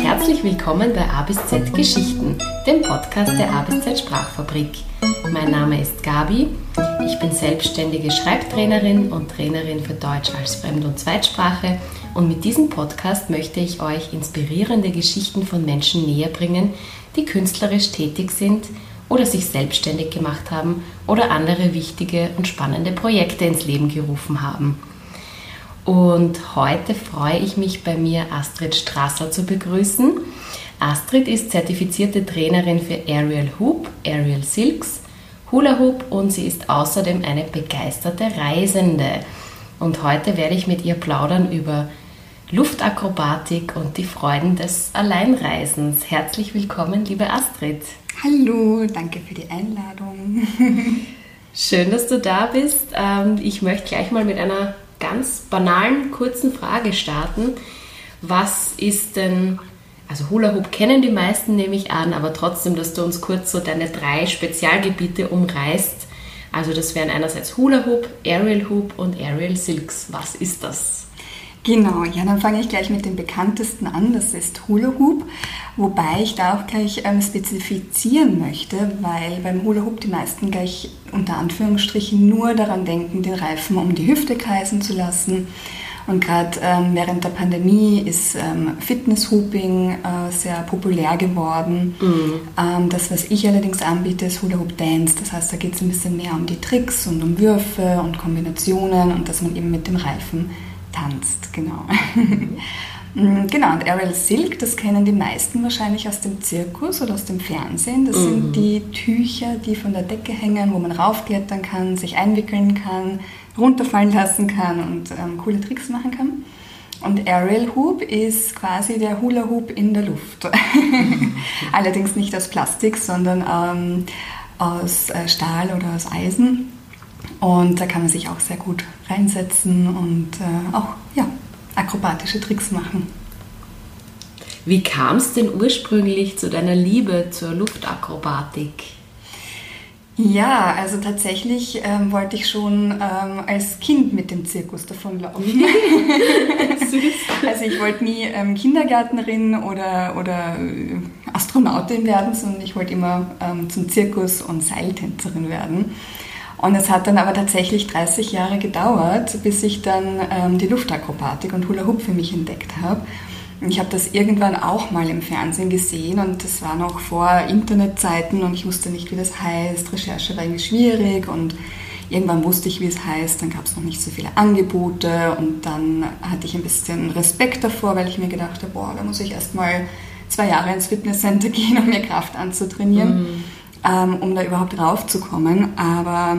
Herzlich willkommen bei A bis Z Geschichten, dem Podcast der A bis Z Sprachfabrik. Mein Name ist Gabi, ich bin selbstständige Schreibtrainerin und Trainerin für Deutsch als Fremd- und Zweitsprache und mit diesem Podcast möchte ich euch inspirierende Geschichten von Menschen näher bringen, die künstlerisch tätig sind oder sich selbstständig gemacht haben oder andere wichtige und spannende Projekte ins Leben gerufen haben. Und heute freue ich mich bei mir Astrid Strasser zu begrüßen. Astrid ist zertifizierte Trainerin für Aerial Hoop, Aerial Silks, Hula Hoop und sie ist außerdem eine begeisterte Reisende. Und heute werde ich mit ihr plaudern über Luftakrobatik und die Freuden des Alleinreisens. Herzlich willkommen, liebe Astrid. Hallo, danke für die Einladung. Schön, dass du da bist. Ähm, ich möchte gleich mal mit einer ganz banalen, kurzen Frage starten. Was ist denn, also Hula Hoop kennen die meisten, nehme ich an, aber trotzdem, dass du uns kurz so deine drei Spezialgebiete umreißt. Also das wären einerseits Hula Hoop, Aerial Hoop und Aerial Silks. Was ist das? Genau, ja, dann fange ich gleich mit dem bekanntesten an, das ist Hula Hoop, wobei ich da auch gleich ähm, spezifizieren möchte, weil beim Hula Hoop die meisten gleich unter Anführungsstrichen nur daran denken, den Reifen um die Hüfte kreisen zu lassen. Und gerade ähm, während der Pandemie ist ähm, Fitness-Hooping äh, sehr populär geworden. Mhm. Ähm, das, was ich allerdings anbiete, ist Hula Hoop Dance. Das heißt, da geht es ein bisschen mehr um die Tricks und um Würfe und Kombinationen und dass man eben mit dem Reifen tanzt, genau. Mm, genau, und Ariel Silk, das kennen die meisten wahrscheinlich aus dem Zirkus oder aus dem Fernsehen. Das mhm. sind die Tücher, die von der Decke hängen, wo man raufklettern kann, sich einwickeln kann, runterfallen lassen kann und ähm, coole Tricks machen kann. Und Aerial Hoop ist quasi der Hula Hoop in der Luft. Allerdings nicht aus Plastik, sondern ähm, aus äh, Stahl oder aus Eisen. Und da kann man sich auch sehr gut reinsetzen und äh, auch ja, akrobatische Tricks machen. Wie kam es denn ursprünglich zu deiner Liebe zur Luftakrobatik? Ja, also tatsächlich ähm, wollte ich schon ähm, als Kind mit dem Zirkus davonlaufen. also ich wollte nie ähm, Kindergärtnerin oder, oder äh, Astronautin werden, sondern ich wollte immer ähm, zum Zirkus und Seiltänzerin werden. Und es hat dann aber tatsächlich 30 Jahre gedauert, bis ich dann ähm, die Luftakrobatik und Hula Hoop für mich entdeckt habe. Ich habe das irgendwann auch mal im Fernsehen gesehen und das war noch vor Internetzeiten und ich wusste nicht, wie das heißt. Recherche war irgendwie schwierig und irgendwann wusste ich, wie es heißt. Dann gab es noch nicht so viele Angebote und dann hatte ich ein bisschen Respekt davor, weil ich mir gedacht habe, boah, da muss ich erst mal zwei Jahre ins Fitnesscenter gehen, um mir Kraft anzutrainieren. Mhm ähm, um da überhaupt raufzukommen. Aber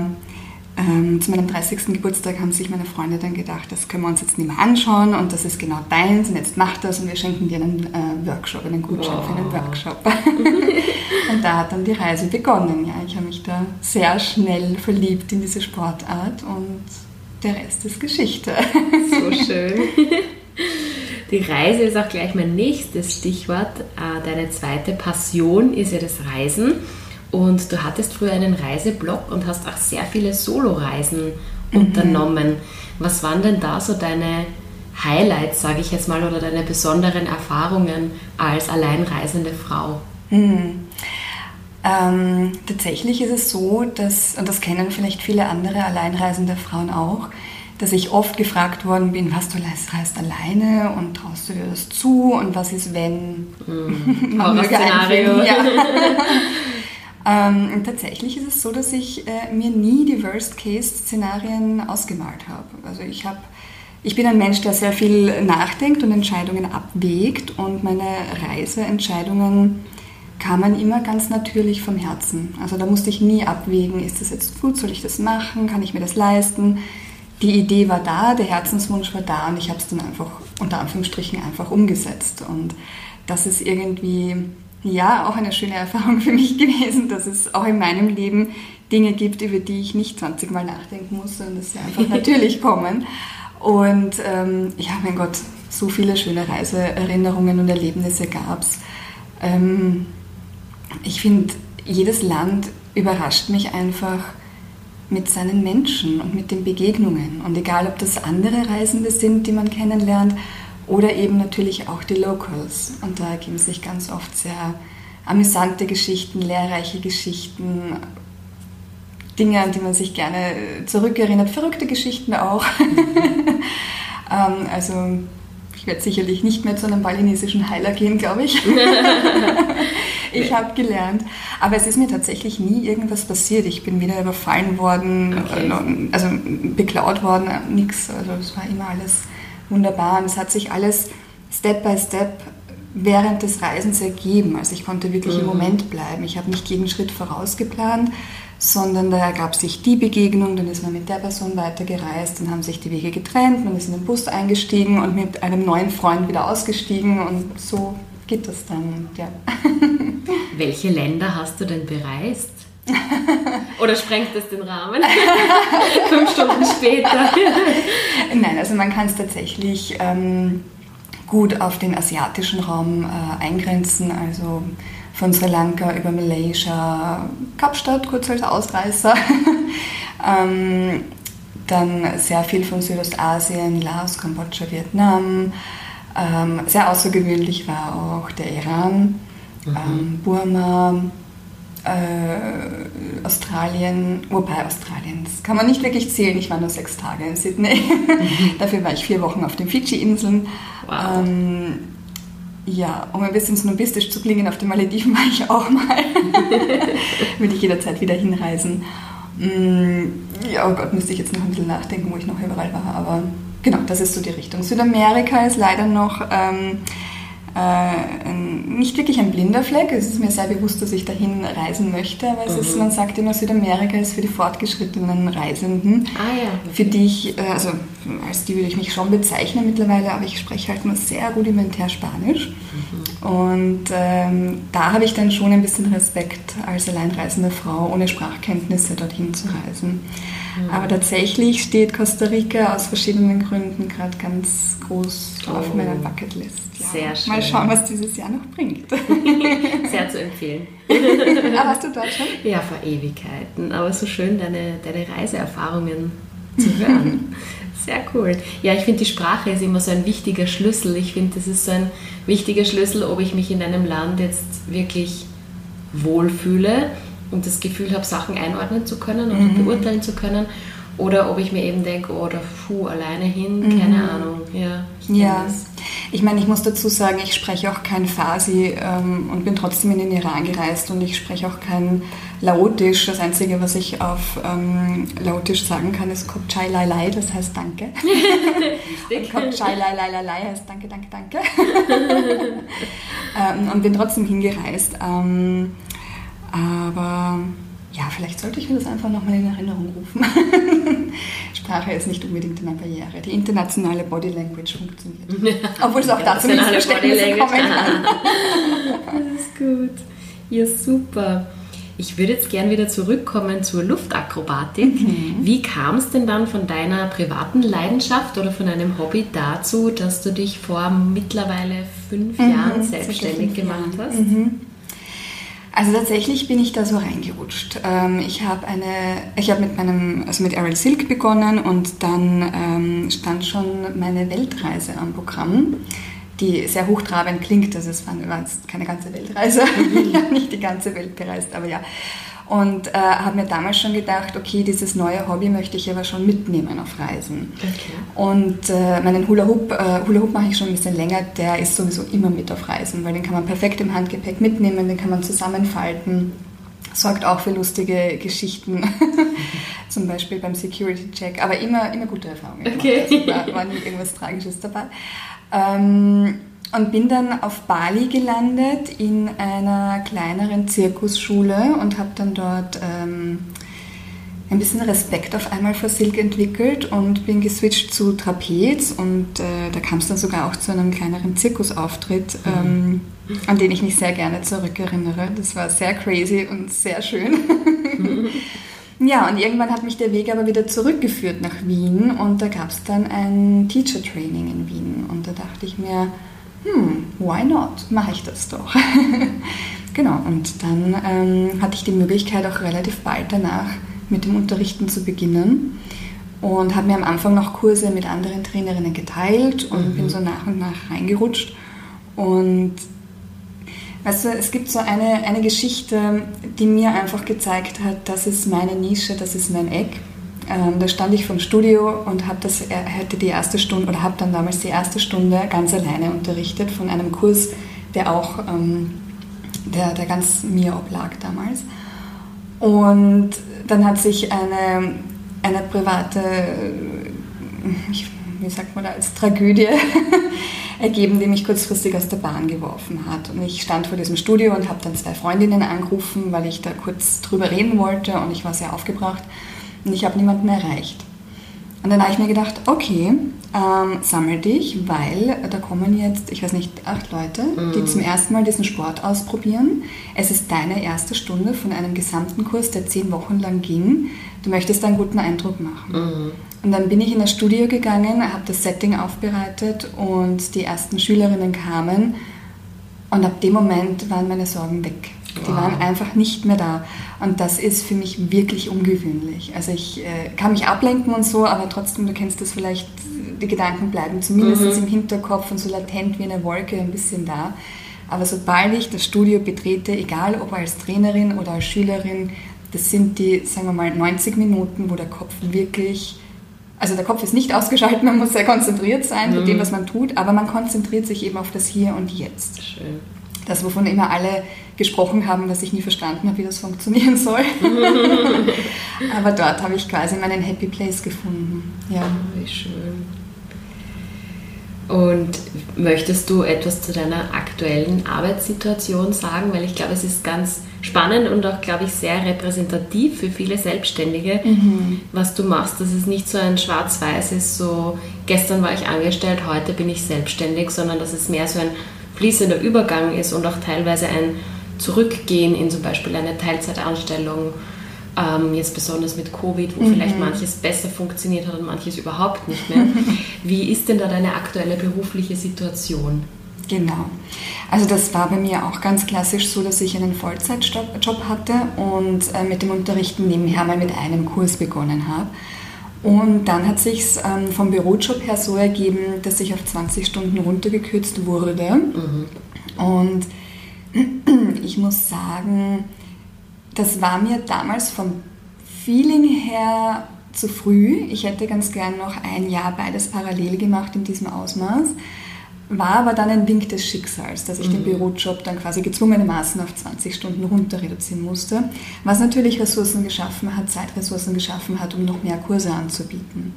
ähm, zu meinem 30. Geburtstag haben sich meine Freunde dann gedacht, das können wir uns jetzt nicht mehr anschauen und das ist genau deins und jetzt mach das und wir schenken dir einen äh, Workshop, einen Gutschein wow. für einen Workshop. und da hat dann die Reise begonnen. Ja, ich habe mich da sehr schnell verliebt in diese Sportart und der Rest ist Geschichte. So schön. Die Reise ist auch gleich mein nächstes Stichwort. Äh, deine zweite Passion ist ja das Reisen. Und du hattest früher einen Reiseblog und hast auch sehr viele Soloreisen mhm. unternommen. Was waren denn da so deine Highlights, sage ich jetzt mal, oder deine besonderen Erfahrungen als alleinreisende Frau? Mhm. Ähm, tatsächlich ist es so, dass, und das kennen vielleicht viele andere alleinreisende Frauen auch, dass ich oft gefragt worden bin, was du reist alleine und traust du dir das zu und was ist, wenn? Mm, Horror-Szenario. Ja. Ähm, tatsächlich ist es so, dass ich äh, mir nie die Worst-Case-Szenarien ausgemalt habe. Also ich habe ich bin ein Mensch, der sehr viel nachdenkt und Entscheidungen abwägt und meine Reiseentscheidungen kamen immer ganz natürlich vom Herzen. Also da musste ich nie abwägen, ist das jetzt gut, soll ich das machen, kann ich mir das leisten. Die Idee war da, der Herzenswunsch war da und ich habe es dann einfach unter Anführungsstrichen einfach umgesetzt. Und das ist irgendwie ja, auch eine schöne Erfahrung für mich gewesen, dass es auch in meinem Leben Dinge gibt, über die ich nicht 20 Mal nachdenken muss, sondern dass sie einfach natürlich kommen. Und ähm, ja, mein Gott, so viele schöne Reiseerinnerungen und Erlebnisse gab es. Ähm, ich finde, jedes Land überrascht mich einfach mit seinen Menschen und mit den Begegnungen. Und egal, ob das andere Reisende sind, die man kennenlernt, oder eben natürlich auch die Locals. Und da ergeben sich ganz oft sehr amüsante Geschichten, lehrreiche Geschichten, Dinge, an die man sich gerne zurückerinnert, verrückte Geschichten auch. ähm, also ich werde sicherlich nicht mehr zu einem balinesischen Heiler gehen, glaube ich. ich habe gelernt. Aber es ist mir tatsächlich nie irgendwas passiert. Ich bin weder überfallen worden, okay. Äh, also beklaut worden, nichts. Also es war immer alles wunderbar. Und es hat sich alles Step by Step während des Reisens ergeben. Also ich konnte wirklich mhm. im Moment bleiben. Ich habe nicht jeden Schritt vorausgeplant, sondern da ergab sich die Begegnung, dann ist man mit der Person weitergereist, dann haben sich die Wege getrennt, man ist in den Bus eingestiegen und mit einem neuen Freund wieder ausgestiegen und so geht das dann. Ja. Welche Länder hast du denn bereist? Oder sprengt das den Rahmen? Fünf Stunden später. Nein, also man kann es tatsächlich ähm, gut auf den asiatischen Raum äh, eingrenzen, also von Sri Lanka über Malaysia, Kapstadt kurz als Ausreißer. ähm, dann sehr viel von Südostasien, Laos, Kambodscha, Vietnam. Ähm, sehr außergewöhnlich war auch der Iran, mhm. ähm, Burma, äh, Australien, wobei Australien, das kann man nicht wirklich zählen. Ich war nur sechs Tage in Sydney. Mhm. Dafür war ich vier Wochen auf den Fidschi-Inseln. Wow. Ähm, ja, um ein bisschen snobistisch zu klingen, auf den Malediven war ich auch mal. Würde ich jederzeit wieder hinreisen. Mm, ja, oh Gott, müsste ich jetzt noch ein bisschen nachdenken, wo ich noch überall war. Aber genau, das ist so die Richtung. Südamerika ist leider noch ähm, äh, nicht wirklich ein blinder Fleck. Es ist mir sehr bewusst, dass ich dahin reisen möchte, aber es mhm. ist, man sagt immer, Südamerika ist für die fortgeschrittenen Reisenden, ah, ja. für die ich, äh, also als die würde ich mich schon bezeichnen mittlerweile, aber ich spreche halt nur sehr rudimentär Spanisch. Mhm. Und ähm, da habe ich dann schon ein bisschen Respekt, als alleinreisende Frau ohne Sprachkenntnisse dorthin zu reisen. Mhm. Aber tatsächlich steht Costa Rica aus verschiedenen Gründen gerade ganz groß oh. auf meiner Bucketlist. Ja. Sehr schön. Mal schauen, was dieses Jahr noch bringt. Sehr zu empfehlen. Aber hast du dort schon? Ja, vor Ewigkeiten. Aber so schön, deine, deine Reiseerfahrungen zu hören. Sehr cool. Ja, ich finde, die Sprache ist immer so ein wichtiger Schlüssel. Ich finde, das ist so ein wichtiger Schlüssel, ob ich mich in einem Land jetzt wirklich wohlfühle und das Gefühl habe, Sachen einordnen zu können und mhm. beurteilen zu können. Oder ob ich mir eben denke, oh, da puh, alleine hin, mhm. keine Ahnung. Ja, ich, ja. ich meine, ich muss dazu sagen, ich spreche auch kein Farsi ähm, und bin trotzdem in den Iran gereist und ich spreche auch kein Laotisch. Das Einzige, was ich auf ähm, Laotisch sagen kann, ist Kopchai Lai das heißt Danke. und Kopchai Lai heißt Danke, Danke, Danke. ähm, und bin trotzdem hingereist. Ähm, aber ja, vielleicht sollte ich mir das einfach nochmal in Erinnerung rufen. Sprache ist nicht unbedingt eine Barriere. Die internationale Body Language funktioniert. Obwohl es auch dazu nicht Verständnisse kommen kann. das ist gut. Ja, super. Ich würde jetzt gern wieder zurückkommen zur Luftakrobatik. Mhm. Wie kam es denn dann von deiner privaten Leidenschaft oder von einem Hobby dazu, dass du dich vor mittlerweile fünf mhm, Jahren selbstständig gemacht hast? Mhm. Also tatsächlich bin ich da so reingerutscht. Ähm, ich habe eine, ich habe mit meinem, also mit Ariel Silk begonnen und dann ähm, stand schon meine Weltreise am Programm, die sehr hochtrabend klingt. Also es war keine ganze Weltreise, ich habe nicht die ganze Welt bereist, aber ja. Und äh, habe mir damals schon gedacht, okay, dieses neue Hobby möchte ich aber schon mitnehmen auf Reisen. Okay. Und äh, meinen Hula Hoop, äh, Hula Hoop mache ich schon ein bisschen länger, der ist sowieso immer mit auf Reisen, weil den kann man perfekt im Handgepäck mitnehmen, den kann man zusammenfalten. Sorgt auch für lustige Geschichten, zum Beispiel beim Security Check, aber immer, immer gute Erfahrungen. Okay. Also war, war nie irgendwas Tragisches dabei. Ähm, und bin dann auf Bali gelandet in einer kleineren Zirkusschule und habe dann dort ähm, ein bisschen Respekt auf einmal vor Silk entwickelt und bin geswitcht zu Trapez und äh, da kam es dann sogar auch zu einem kleineren Zirkusauftritt, mhm. ähm, an den ich mich sehr gerne zurückerinnere. Das war sehr crazy und sehr schön. Mhm. Ja, und irgendwann hat mich der Weg aber wieder zurückgeführt nach Wien und da gab es dann ein Teacher Training in Wien und da dachte ich mir, hm, why not? Mache ich das doch. genau, und dann ähm, hatte ich die Möglichkeit auch relativ bald danach mit dem Unterrichten zu beginnen und habe mir am Anfang noch Kurse mit anderen Trainerinnen geteilt und mhm. bin so nach und nach reingerutscht. Und weißt du, es gibt so eine, eine Geschichte, die mir einfach gezeigt hat, das ist meine Nische, das ist mein Eck. Ähm, da stand ich vom Studio und habe das, hätte die erste Stunde oder habe dann damals die erste Stunde ganz alleine unterrichtet von einem Kurs, der auch ähm, der, der ganz mir oblag damals. Und dann hat sich eine, eine private, wie sagt man da, als Tragödie ergeben, die mich kurzfristig aus der Bahn geworfen hat. Und ich stand vor diesem Studio und habe dann zwei Freundinnen angerufen, weil ich da kurz drüber reden wollte und ich war sehr aufgebracht und ich habe niemanden erreicht. Und dann habe ich mir gedacht, okay, ähm, sammel dich, weil da kommen jetzt, ich weiß nicht, acht Leute, mhm. die zum ersten Mal diesen Sport ausprobieren. Es ist deine erste Stunde von einem gesamten Kurs, der zehn Wochen lang ging. Du möchtest einen guten Eindruck machen. Mhm. Und dann bin ich in das Studio gegangen, habe das Setting aufbereitet und die ersten Schülerinnen kamen. Und ab dem Moment waren meine Sorgen weg. Die waren einfach nicht mehr da. Und das ist für mich wirklich ungewöhnlich. Also ich äh, kann mich ablenken und so, aber trotzdem, du kennst das vielleicht, die Gedanken bleiben zumindest mhm. im Hinterkopf und so latent wie eine Wolke ein bisschen da. Aber sobald ich das Studio betrete, egal ob als Trainerin oder als Schülerin, das sind die, sagen wir mal, 90 Minuten, wo der Kopf wirklich, also der Kopf ist nicht ausgeschaltet, man muss sehr konzentriert sein mhm. mit dem, was man tut, aber man konzentriert sich eben auf das Hier und Jetzt. Schön. Das, wovon immer alle gesprochen haben, was ich nie verstanden habe, wie das funktionieren soll. Aber dort habe ich quasi meinen Happy Place gefunden. Ja. Wie schön. Und möchtest du etwas zu deiner aktuellen Arbeitssituation sagen? Weil ich glaube, es ist ganz spannend und auch, glaube ich, sehr repräsentativ für viele Selbstständige, mhm. was du machst. Dass es nicht so ein Schwarz-Weiß ist, so gestern war ich angestellt, heute bin ich selbstständig, sondern dass es mehr so ein fließender Übergang ist und auch teilweise ein Zurückgehen in zum Beispiel eine Teilzeitanstellung, ähm, jetzt besonders mit Covid, wo mhm. vielleicht manches besser funktioniert hat und manches überhaupt nicht mehr. Wie ist denn da deine aktuelle berufliche Situation? Genau. Also das war bei mir auch ganz klassisch so, dass ich einen Vollzeitjob hatte und äh, mit dem Unterrichten nebenher mal mit einem Kurs begonnen habe. Und dann hat sich ähm, vom Bürojob her so ergeben, dass ich auf 20 Stunden runtergekürzt wurde. Mhm. Und ich muss sagen, das war mir damals vom Feeling her zu früh. Ich hätte ganz gern noch ein Jahr beides parallel gemacht in diesem Ausmaß. War aber dann ein Wink des Schicksals, dass ich mhm. den Bürojob dann quasi gezwungenermaßen auf 20 Stunden runter reduzieren musste, was natürlich Ressourcen geschaffen hat, Zeitressourcen geschaffen hat, um noch mehr Kurse anzubieten.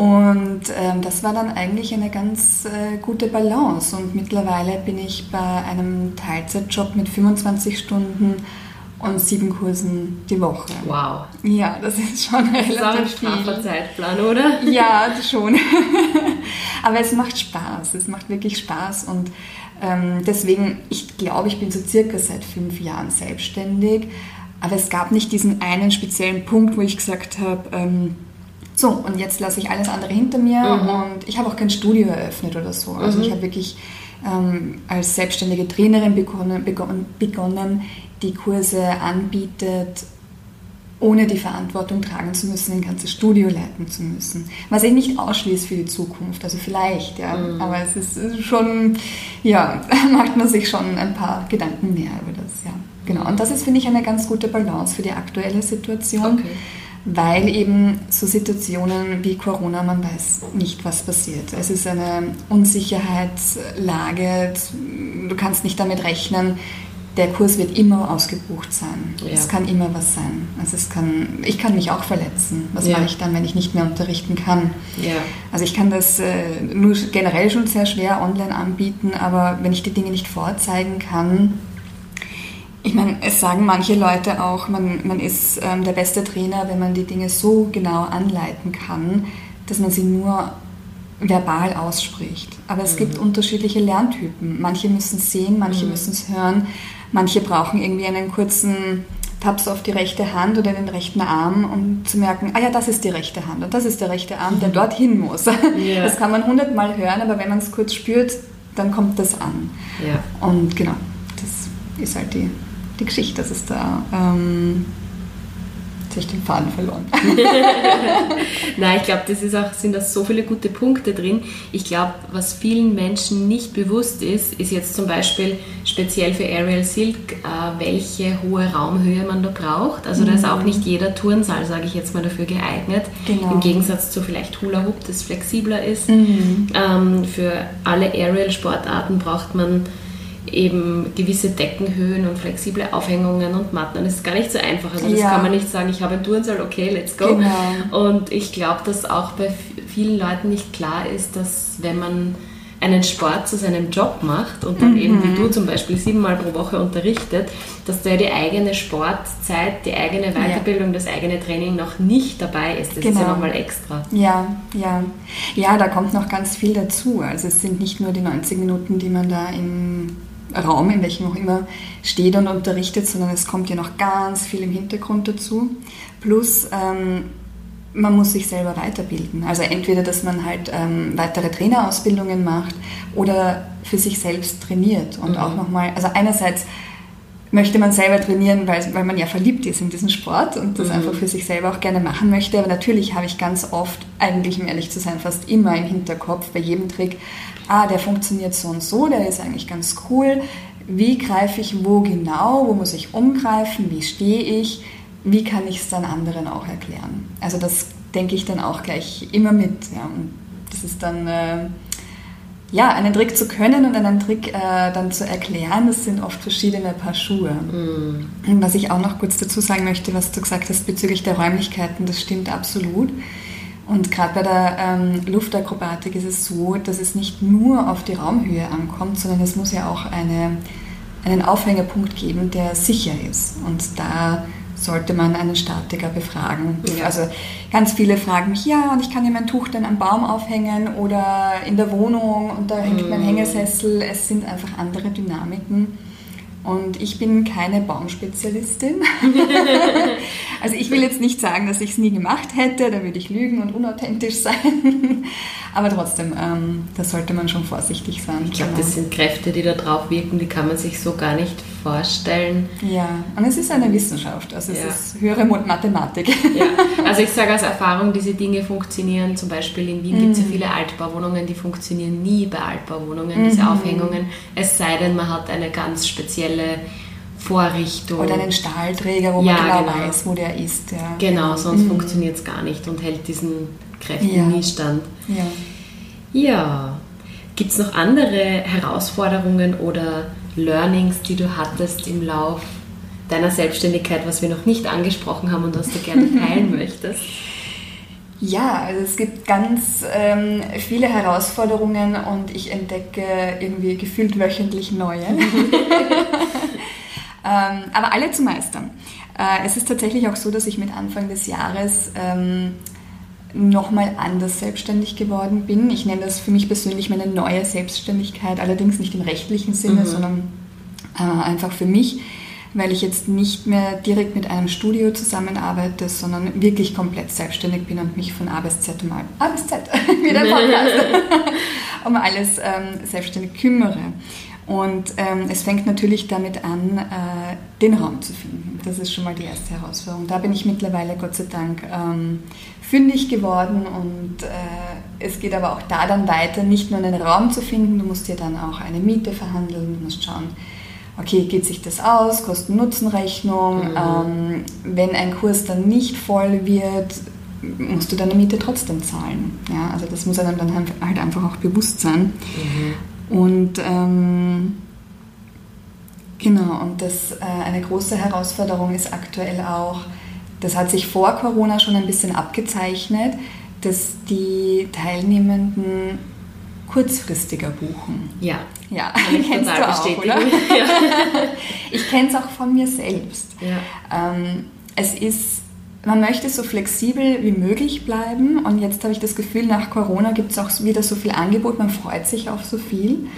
Und ähm, das war dann eigentlich eine ganz äh, gute Balance. Und mittlerweile bin ich bei einem Teilzeitjob mit 25 Stunden und sieben Kursen die Woche. Wow. Ja, das ist schon das relativ ist auch ein viel. Zeitplan, oder? Ja, schon. Aber es macht Spaß. Es macht wirklich Spaß und ähm, deswegen, ich glaube, ich bin so circa seit fünf Jahren selbstständig. Aber es gab nicht diesen einen speziellen Punkt, wo ich gesagt habe, ähm, so, und jetzt lasse ich alles andere hinter mir mhm. und ich habe auch kein Studio eröffnet oder so. Also mhm. ich habe wirklich ähm, als selbstständige Trainerin begonnen, begonnen, begonnen, die Kurse anbietet, ohne die Verantwortung tragen zu müssen, ein ganzes Studio leiten zu müssen. Was ich nicht ausschließt für die Zukunft, also vielleicht, ja. Mhm. Aber es ist schon, ja, macht man sich schon ein paar Gedanken mehr über das, ja. Genau. Und das ist, finde ich, eine ganz gute Balance für die aktuelle Situation. Okay weil eben so Situationen wie Corona, man weiß nicht, was passiert. Es ist eine Unsicherheitslage, du kannst nicht damit rechnen, der Kurs wird immer ausgebucht sein. Ja. Es kann immer was sein. Also es kann, ich kann mich auch verletzen. Was ja. mache ich dann, wenn ich nicht mehr unterrichten kann? Ja. Also ich kann das äh, nur generell schon sehr schwer online anbieten, aber wenn ich die Dinge nicht vorzeigen kann, ich meine, es sagen manche Leute auch, man, man ist ähm, der beste Trainer, wenn man die Dinge so genau anleiten kann, dass man sie nur verbal ausspricht. Aber es mhm. gibt unterschiedliche Lerntypen. Manche müssen sehen, manche mhm. müssen es hören, manche brauchen irgendwie einen kurzen Taps auf die rechte Hand oder den rechten Arm, um zu merken, ah ja, das ist die rechte Hand und das ist der rechte Arm, der mhm. dorthin muss. Yeah. Das kann man hundertmal hören, aber wenn man es kurz spürt, dann kommt das an. Yeah. Und genau, das ist halt die die Geschichte, dass es da ähm, Jetzt habe ich den Faden verloren. Nein, ich glaube, das ist auch, sind da so viele gute Punkte drin. Ich glaube, was vielen Menschen nicht bewusst ist, ist jetzt zum Beispiel speziell für Aerial Silk, äh, welche hohe Raumhöhe man da braucht. Also da ist auch nicht jeder Turnsaal, sage ich jetzt mal, dafür geeignet. Genau. Im Gegensatz zu vielleicht Hula Hoop, das flexibler ist. Ähm, für alle Aerial-Sportarten braucht man eben gewisse Deckenhöhen und flexible Aufhängungen und Matten. Und das ist gar nicht so einfach. Also das Ja. kann man nicht sagen, ich habe einen Turnsaal, okay, let's go. Genau. Und ich glaube, dass auch bei vielen Leuten nicht klar ist, dass wenn man einen Sport zu seinem Job macht und dann eben wie du zum Beispiel siebenmal pro Woche unterrichtet, dass da die eigene Sportzeit, die eigene Weiterbildung, das eigene Training noch nicht dabei ist. Das ist ja Genau. nochmal extra. Ja, ja. Ja, da kommt noch ganz viel dazu. Also es sind nicht nur die 90 Minuten, die man da im Raum, in welchem auch immer, steht und unterrichtet, sondern es kommt ja noch ganz viel im Hintergrund dazu. Plus, ähm, man muss sich selber weiterbilden. Also entweder, dass man halt ähm, weitere Trainerausbildungen macht oder für sich selbst trainiert und auch nochmal, also einerseits möchte man selber trainieren, weil, weil man ja verliebt ist in diesen Sport und das einfach für sich selber auch gerne machen möchte. Aber natürlich habe ich ganz oft, eigentlich um ehrlich zu sein, fast immer im Hinterkopf bei jedem Trick, ah, der funktioniert so und so, der ist eigentlich ganz cool. Wie greife ich wo genau? Wo muss ich umgreifen? Wie stehe ich? Wie kann ich es dann anderen auch erklären? Also das denke ich dann auch gleich immer mit. Ja. Und das ist dann... Äh, ja, einen Trick zu können und einen Trick äh, dann zu erklären, das sind oft verschiedene Paar Schuhe. Und was ich auch noch kurz dazu sagen möchte, was du gesagt hast bezüglich der Räumlichkeiten, das stimmt absolut. Und gerade bei der ähm, Luftakrobatik ist es so, dass es nicht nur auf die Raumhöhe ankommt, sondern es muss ja auch eine, einen Aufhängerpunkt geben, der sicher ist. Und da sollte man einen Statiker befragen. Ja. Also ganz viele fragen mich, ja, und ich kann ja mein Tuch dann am Baum aufhängen oder in der Wohnung und da hängt mein Hängesessel. Es sind einfach andere Dynamiken. Und ich bin keine Baumspezialistin. also ich will jetzt nicht sagen, dass ich es nie gemacht hätte, da würde ich lügen und unauthentisch sein. Aber trotzdem, ähm, da sollte man schon vorsichtig sein. Ich glaube, das sind Kräfte, die da drauf wirken, die kann man sich so gar nicht vorstellen. Ja, und es ist eine Wissenschaft, also es Ja. ist höhere Mathematik. Ja, also ich sage aus Erfahrung, diese Dinge funktionieren. Zum Beispiel in Wien gibt es ja viele Altbauwohnungen, die funktionieren nie bei Altbauwohnungen, diese Aufhängungen. Es sei denn, man hat eine ganz spezielle Vorrichtung. Oder einen Stahlträger, wo Ja, man genau, genau. weiß, wo der ist. Ja. Genau, sonst funktioniert es gar nicht und hält diesen Kräften Ja. nie stand. Ja. Ja. Gibt es noch andere Herausforderungen oder Learnings, die du hattest im Lauf deiner Selbstständigkeit, was wir noch nicht angesprochen haben und was du gerne teilen möchtest? Ja, also es gibt ganz ähm, viele Herausforderungen und ich entdecke irgendwie gefühlt wöchentlich neue. ähm, aber alle zu meistern. Äh, es ist tatsächlich auch so, dass ich mit Anfang des Jahres ähm, nochmal anders selbstständig geworden bin. Ich nenne das für mich persönlich meine neue Selbstständigkeit, allerdings nicht im rechtlichen Sinne, sondern äh, einfach für mich, weil ich jetzt nicht mehr direkt mit einem Studio zusammenarbeite, sondern wirklich komplett selbstständig bin und mich von A bis Z um, A bis Z, wie der Podcast, um alles ähm, selbstständig kümmere. Und ähm, es fängt natürlich damit an, äh, den Raum zu finden. Das ist schon mal die erste Herausforderung. Da bin ich mittlerweile, Gott sei Dank, ähm, fündig geworden und äh, es geht aber auch da dann weiter, nicht nur einen Raum zu finden, du musst dir dann auch eine Miete verhandeln, du musst schauen, okay, geht sich das aus, Kosten-Nutzen-Rechnung, ähm, wenn ein Kurs dann nicht voll wird, musst du deine Miete trotzdem zahlen. Ja, also das muss einem dann halt einfach auch bewusst sein. Und ähm, genau, und das äh, eine große Herausforderung ist aktuell auch, das hat sich vor Corona schon ein bisschen abgezeichnet, dass die Teilnehmenden kurzfristiger buchen. Ja. Ja, kennst du auch, oder? Ja. Ich kenne es auch von mir selbst. Ja. Ähm, es ist, man möchte so flexibel wie möglich bleiben und jetzt habe ich das Gefühl, nach Corona gibt es auch wieder so viel Angebot, man freut sich auf so viel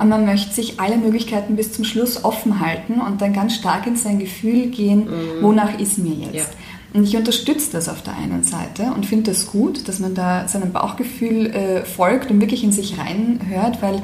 und man möchte sich alle Möglichkeiten bis zum Schluss offen halten und dann ganz stark in sein Gefühl gehen, wonach ist mir jetzt. Ja. Und ich unterstütze das auf der einen Seite und finde das gut, dass man da seinem Bauchgefühl äh, folgt und wirklich in sich reinhört, weil,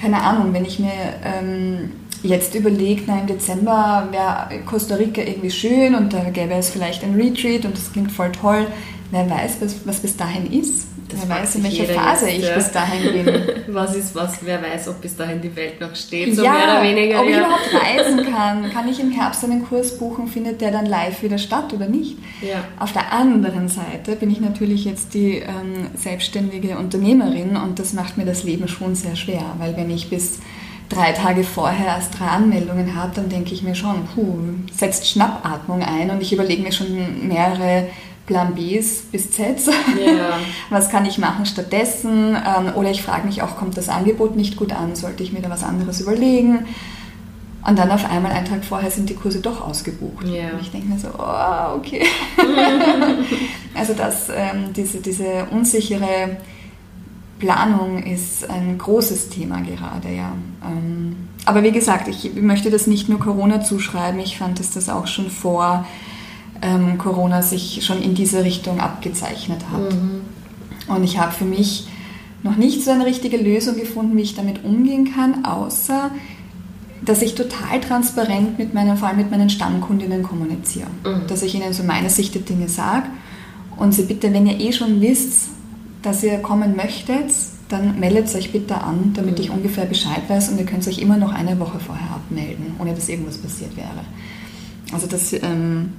keine Ahnung, wenn ich mir ähm, jetzt überlegt, na im Dezember wäre Costa Rica irgendwie schön und da gäbe es vielleicht ein Retreat und das klingt voll toll. Wer weiß, was, was bis dahin ist. Das wer weiß, in welcher Phase jetzt, ich ja. bis dahin bin. was ist was? Wer weiß, ob bis dahin die Welt noch steht, so ja, mehr oder weniger. Ob ja. ich überhaupt reisen kann. Kann ich im Herbst einen Kurs buchen? Findet der dann live wieder statt oder nicht? Ja. Auf der anderen Seite bin ich natürlich jetzt die ähm, selbstständige Unternehmerin und das macht mir das Leben schon sehr schwer, weil wenn ich bis drei Tage vorher erst drei Anmeldungen habe, dann denke ich mir schon, puh, setzt Schnappatmung ein und ich überlege mir schon mehrere Plan Bs bis Zs. Yeah. Was kann ich machen stattdessen? Ähm, oder ich frage mich auch, kommt das Angebot nicht gut an? Sollte ich mir da was anderes überlegen? Und dann auf einmal, einen Tag vorher, sind die Kurse doch ausgebucht. Yeah. Und ich denke mir so, oh, okay. also das, ähm, diese, diese unsichere Planung ist ein großes Thema gerade, ja. Ähm, aber wie gesagt, ich möchte das nicht nur Corona zuschreiben. Ich fand, dass das auch schon vor ähm, Corona sich schon in diese Richtung abgezeichnet hat. Mhm. Und ich habe für mich noch nicht so eine richtige Lösung gefunden, wie ich damit umgehen kann, außer dass ich total transparent mit meinen, vor allem mit meinen Stammkundinnen kommuniziere. Mhm. Dass ich ihnen so meine Sicht der Dinge sage und sie bitte, wenn ihr eh schon wisst, dass ihr kommen möchtet, dann meldet euch bitte an, damit mhm. ich ungefähr Bescheid weiß und ihr könnt euch immer noch eine Woche vorher abmelden, ohne dass irgendwas passiert wäre. Also das ähm,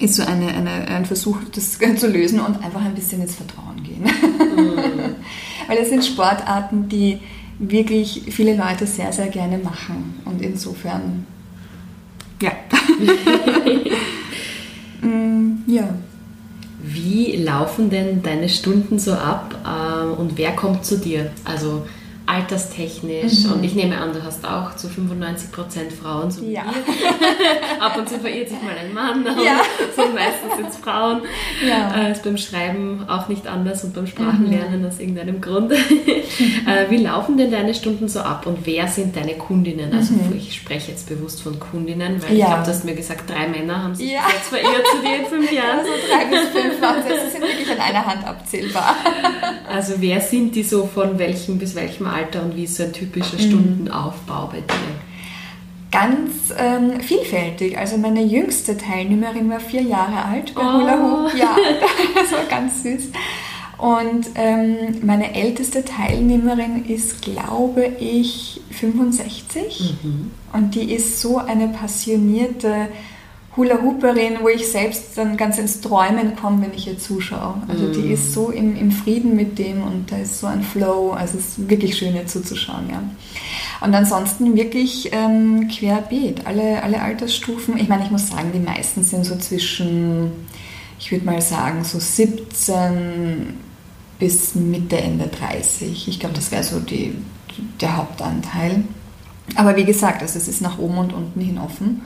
ist so eine, eine, ein Versuch, das zu lösen und einfach ein bisschen ins Vertrauen gehen. Mhm. Weil es sind Sportarten, die wirklich viele Leute sehr, sehr gerne machen. Und insofern, ja. Mm, ja. Laufen denn deine Stunden so ab äh, und wer kommt zu dir? Also alterstechnisch mhm. und ich nehme an, du hast auch zu 95% Frauen, so wie ja. Ab und zu verirrt sich mal ein Mann, aber ja. so meistens sind es Frauen. Ja. Äh, ist beim Schreiben auch nicht anders und beim Sprachenlernen mhm. aus irgendeinem Grund. äh, wie laufen denn deine Stunden so ab und wer sind deine Kundinnen? Also mhm. ich spreche jetzt bewusst von Kundinnen, weil ja. ich glaube, du hast mir gesagt, drei Männer haben sich jetzt verirrt zu dir in fünf Jahren. Also drei bis fünf waren sie sind wirklich an einer Hand abzählbar. Also wer sind die so von welchem bis welchem Alter? Alter und wie ist so ein typischer mhm. Stundenaufbau bei dir? Ganz ähm, vielfältig. Also meine jüngste Teilnehmerin war vier Jahre alt bei oh. Hula Hoop. Ja, das war ganz süß. Und ähm, meine älteste Teilnehmerin ist, glaube ich, 65. Mhm. Und die ist so eine passionierte Hula-Hooperin, wo ich selbst dann ganz ins Träumen komme, wenn ich ihr zuschaue. Also mm. die ist so im, im, Frieden mit dem und da ist so ein Flow. Also es ist wirklich schön, ihr zuzuschauen. Ja. Und ansonsten wirklich ähm, querbeet, alle, alle Altersstufen. Ich meine, ich muss sagen, die meisten sind so zwischen, ich würde mal sagen, so 17 bis Mitte, Ende 30. Ich glaube, das wäre so die, der Hauptanteil. Aber wie gesagt, also es ist nach oben und unten hin offen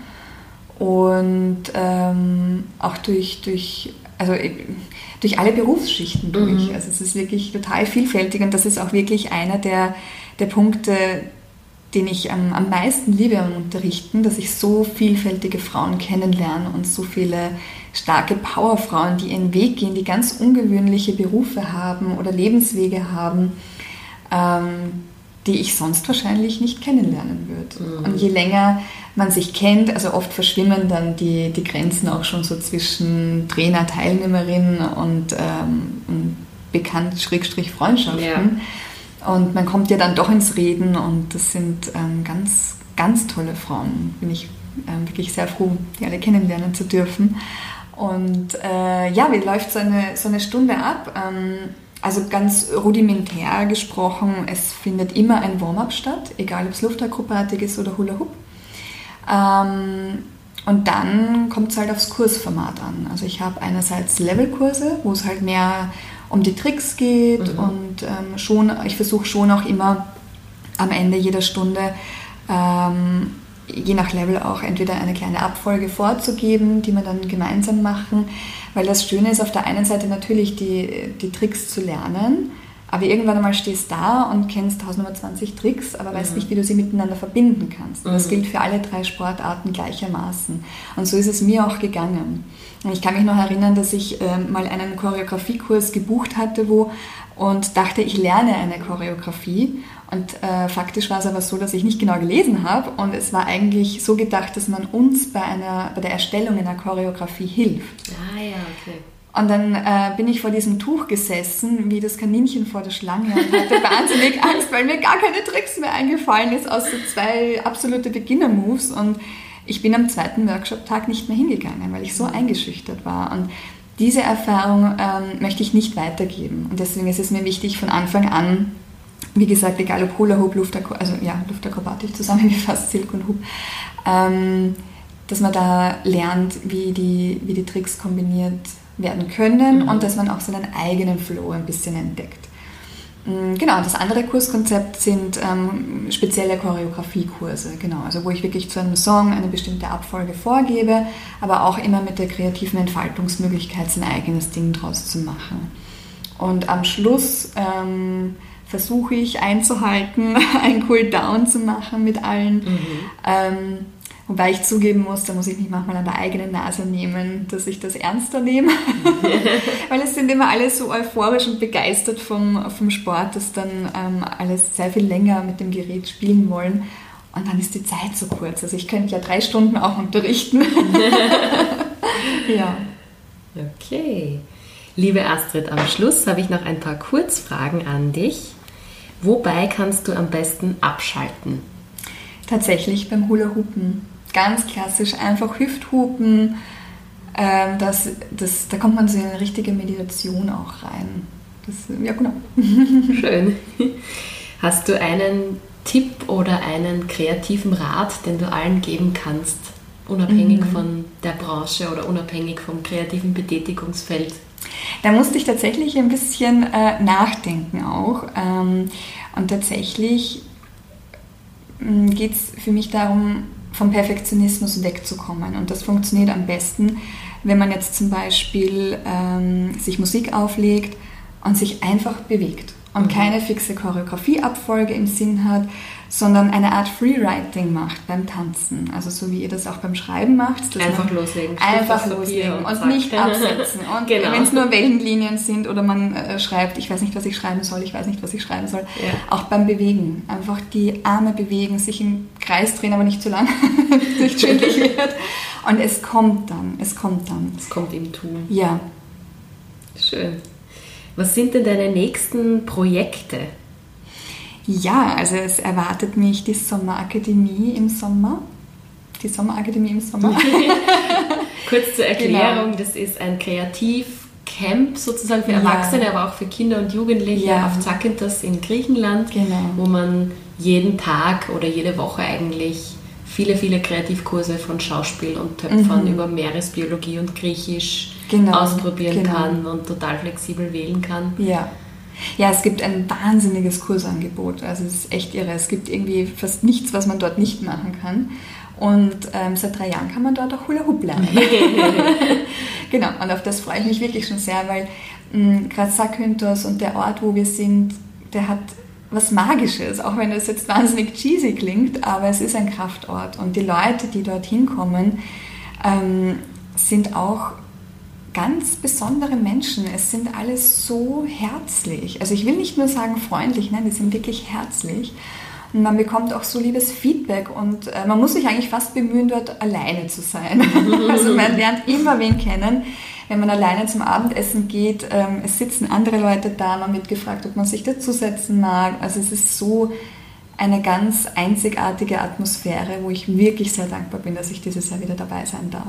und ähm, auch durch, durch, also durch alle Berufsschichten durch. Mhm. Also es ist wirklich total vielfältig und das ist auch wirklich einer der, der Punkte, den ich am, am meisten liebe am Unterrichten, dass ich so vielfältige Frauen kennenlerne und so viele starke Powerfrauen, die ihren Weg gehen, die ganz ungewöhnliche Berufe haben oder Lebenswege haben. Ähm, die ich sonst wahrscheinlich nicht kennenlernen würde. Mhm. Und je länger man sich kennt, also oft verschwimmen dann die, die Grenzen auch schon so zwischen Trainer, Teilnehmerin und, ähm, und bekannt Schrägstrich Freundschaften. Ja. Und man kommt ja dann doch ins Reden und das sind ähm, ganz, ganz tolle Frauen. Bin ich ähm, wirklich sehr froh, die alle kennenlernen zu dürfen. Und äh, ja, wie läuft so eine, so eine Stunde ab? Ähm, also ganz rudimentär gesprochen, es findet immer ein Warm-up statt, egal ob es Luftakrobatik ist oder Hula Hoop. Ähm, und dann kommt es halt aufs Kursformat an. Also ich habe einerseits Levelkurse, wo es halt mehr um die Tricks geht mhm. und ähm, schon, ich versuche schon auch immer am Ende jeder Stunde ähm, je nach Level auch entweder eine kleine Abfolge vorzugeben, die wir dann gemeinsam machen. Weil das Schöne ist auf der einen Seite natürlich die, die Tricks zu lernen, Aber irgendwann einmal stehst du da und kennst 1020 Tricks, aber weißt mhm. nicht, wie du sie miteinander verbinden kannst. Und das mhm. gilt für alle drei Sportarten gleichermaßen. Und so ist es mir auch gegangen. Und ich kann mich noch erinnern, dass ich äh, mal einen Choreografiekurs gebucht hatte, wo und dachte, ich lerne eine Choreografie. Und äh, faktisch war es aber so, dass ich nicht genau gelesen habe und es war eigentlich so gedacht, dass man uns bei, einer, bei der Erstellung einer Choreografie hilft. Ah ja, okay. Und dann äh, bin ich vor diesem Tuch gesessen, wie das Kaninchen vor der Schlange und hatte wahnsinnig Angst, weil mir gar keine Tricks mehr eingefallen ist, außer zwei absolute Beginner-Moves. Und ich bin am zweiten Workshop-Tag nicht mehr hingegangen, weil ich so eingeschüchtert war. Und diese Erfahrung ähm, möchte ich nicht weitergeben. Und deswegen ist es mir wichtig, von Anfang an, wie gesagt, egal ob Hula Hoop, Luftakrobatik, also ja, Luftakrobatik zusammengefasst, Silk und Hoop, ähm, dass man da lernt, wie die, wie die Tricks kombiniert werden können mhm. und dass man auch seinen eigenen Flow ein bisschen entdeckt. Mm, genau, das andere Kurskonzept sind ähm, spezielle Choreografiekurse, genau, also wo ich wirklich zu einem Song eine bestimmte Abfolge vorgebe, aber auch immer mit der kreativen Entfaltungsmöglichkeit sein eigenes Ding draus zu machen. Und am Schluss ähm, versuche ich einzuhalten, ein Cool-Down zu machen mit allen. Mhm. Ähm, Wobei ich zugeben muss, da muss ich mich manchmal an der eigenen Nase nehmen, dass ich das ernster nehme. Weil es sind immer alle so euphorisch und begeistert vom, vom Sport, dass dann ähm, alles sehr viel länger mit dem Gerät spielen wollen. Und dann ist die Zeit so kurz. Also ich könnte ja drei Stunden auch unterrichten. ja. Okay. Liebe Astrid, am Schluss habe ich noch ein paar Kurzfragen an dich. Wobei kannst du am besten abschalten? Tatsächlich beim Hula-Hoopen ganz klassisch einfach Hüfthupen. Ähm, das, das, da kommt man so in eine richtige Meditation auch rein. Das, ja, genau. Schön. Hast du einen Tipp oder einen kreativen Rat, den du allen geben kannst, unabhängig mhm. von der Branche oder unabhängig vom kreativen Betätigungsfeld? Da musste ich tatsächlich ein bisschen äh, nachdenken auch. Ähm, und tatsächlich mm, geht es für mich darum, vom Perfektionismus wegzukommen. Und das funktioniert am besten, wenn man jetzt zum Beispiel ähm, sich Musik auflegt und sich einfach bewegt und mhm. keine fixe Choreografieabfolge im Sinn hat, sondern eine Art Freewriting macht beim Tanzen. Also so wie ihr das auch beim Schreiben macht. Einfach loslegen. Einfach loslegen und, und nicht absetzen. Und genau. wenn es nur Wellenlinien sind oder man äh, schreibt, ich weiß nicht, was ich schreiben soll, ich weiß nicht, was ich schreiben soll. Ja. Auch beim Bewegen. Einfach die Arme bewegen, sich im Kreis drehen, aber nicht zu lang, nicht schwindlig wird. Und es kommt dann, es kommt dann. Es kommt im Tun. Ja. Schön. Was sind denn deine nächsten Projekte? Ja, also es erwartet mich die Sommerakademie im Sommer. Die Sommerakademie im Sommer. Kurz zur Erklärung, genau. das ist ein Kreativcamp sozusagen für Erwachsene, ja. aber auch für Kinder und Jugendliche ja. auf Zakynthos in Griechenland, genau. wo man jeden Tag oder jede Woche eigentlich viele, viele Kreativkurse von Schauspiel und Töpfern mhm. über Meeresbiologie und Griechisch genau. ausprobieren genau. kann und total flexibel wählen kann. Ja. Ja, es gibt ein wahnsinniges Kursangebot. Also es ist echt irre. Es gibt irgendwie fast nichts, was man dort nicht machen kann. Und ähm, seit drei Jahren kann man dort auch Hula Hoop lernen. genau, und auf das freue ich mich wirklich schon sehr, weil gerade Zakynthos und der Ort, wo wir sind, der hat was Magisches, auch wenn das jetzt wahnsinnig cheesy klingt, aber es ist ein Kraftort. Und die Leute, die dorthin kommen, ähm, sind auch ganz besondere Menschen. Es sind alles so herzlich. Also ich will nicht nur sagen freundlich, nein, die sind wirklich herzlich. Und man bekommt auch so liebes Feedback und äh, man muss sich eigentlich fast bemühen, dort alleine zu sein. also man lernt immer wen kennen. Wenn man alleine zum Abendessen geht, ähm, es sitzen andere Leute da, man wird gefragt, ob man sich dazusetzen mag. Also es ist so eine ganz einzigartige Atmosphäre, wo ich wirklich sehr dankbar bin, dass ich dieses Jahr wieder dabei sein darf.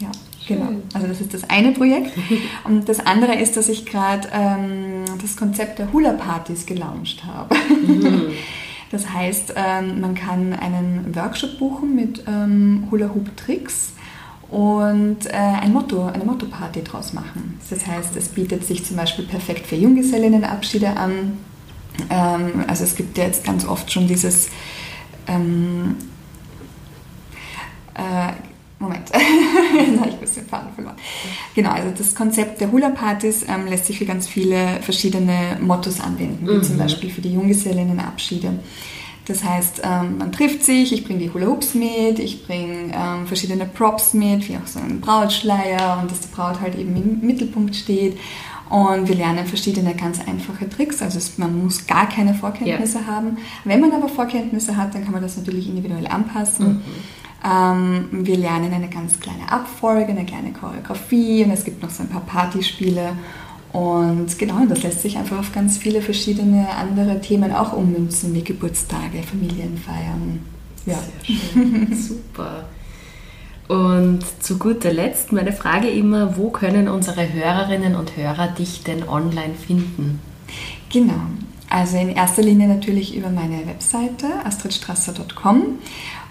Ja. Genau. Also das ist das eine Projekt. Und das andere ist, dass ich gerade ähm, das Konzept der Hula-Partys gelauncht habe. Mhm. Das heißt, ähm, man kann einen Workshop buchen mit ähm, Hula-Hoop-Tricks und äh, ein Motto, eine Motto-Party draus machen. Das heißt, es bietet sich zum Beispiel perfekt für Junggesellinnenabschiede an. Ähm, also es gibt ja jetzt ganz oft schon dieses ähm, äh, Moment, jetzt habe ich jetzt den Faden verloren. Genau, also das Konzept der Hula-Partys ähm, lässt sich für ganz viele verschiedene Mottos anwenden, wie mhm. zum Beispiel für die Junggesellinnenabschiede. Das heißt, ähm, man trifft sich, ich bringe die Hula Hoops mit, ich bringe ähm, verschiedene Props mit, wie auch so einen Brautschleier und dass die Braut halt eben im Mittelpunkt steht. Und wir lernen verschiedene ganz einfache Tricks. Also es, man muss gar keine Vorkenntnisse ja. haben. Wenn man aber Vorkenntnisse hat, dann kann man das natürlich individuell anpassen. Mhm. Ähm, wir lernen eine ganz kleine Abfolge, eine kleine Choreografie und es gibt noch so ein paar Partyspiele. Und genau, das lässt sich einfach auf ganz viele verschiedene andere Themen auch ummünzen, wie Geburtstage, Familienfeiern. Ja. Sehr schön. Super. Und zu guter Letzt meine Frage immer, wo können unsere Hörerinnen und Hörer dich denn online finden? Genau, also in erster Linie natürlich über meine Webseite astridstrasser.com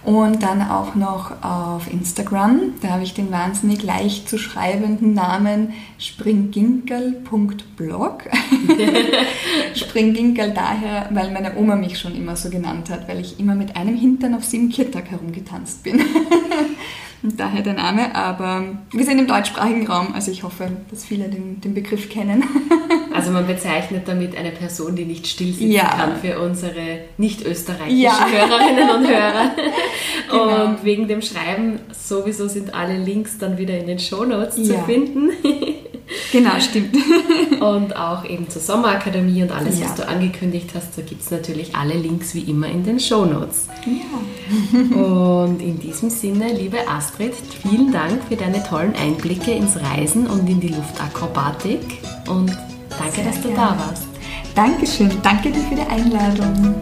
und dann auch noch auf Instagram. Da habe ich den wahnsinnig leicht zu schreibenden Namen springginkel.blog. Springginkel daher, weil meine Oma mich schon immer so genannt hat, weil ich immer mit einem Hintern auf sieben Kirtag herumgetanzt bin. Und daher der Name, aber wir sind im deutschsprachigen Raum, also ich hoffe, dass viele den, den Begriff kennen. Also man bezeichnet damit eine Person, die nicht still sitzen ja. kann für unsere nicht österreichischen ja. Hörerinnen und Hörer. Genau. Und wegen dem Schreiben sowieso sind alle Links dann wieder in den Shownotes ja. zu finden. Genau, stimmt. Und auch eben zur Sommerakademie und alles, ja. was du angekündigt hast, da gibt es natürlich alle Links wie immer in den Shownotes. Ja. Und in diesem Sinne, liebe Astrid, vielen Dank für deine tollen Einblicke ins Reisen und in die Luftakrobatik und danke, Sehr dass du gerne. da warst. Dankeschön, danke dir für die Einladung.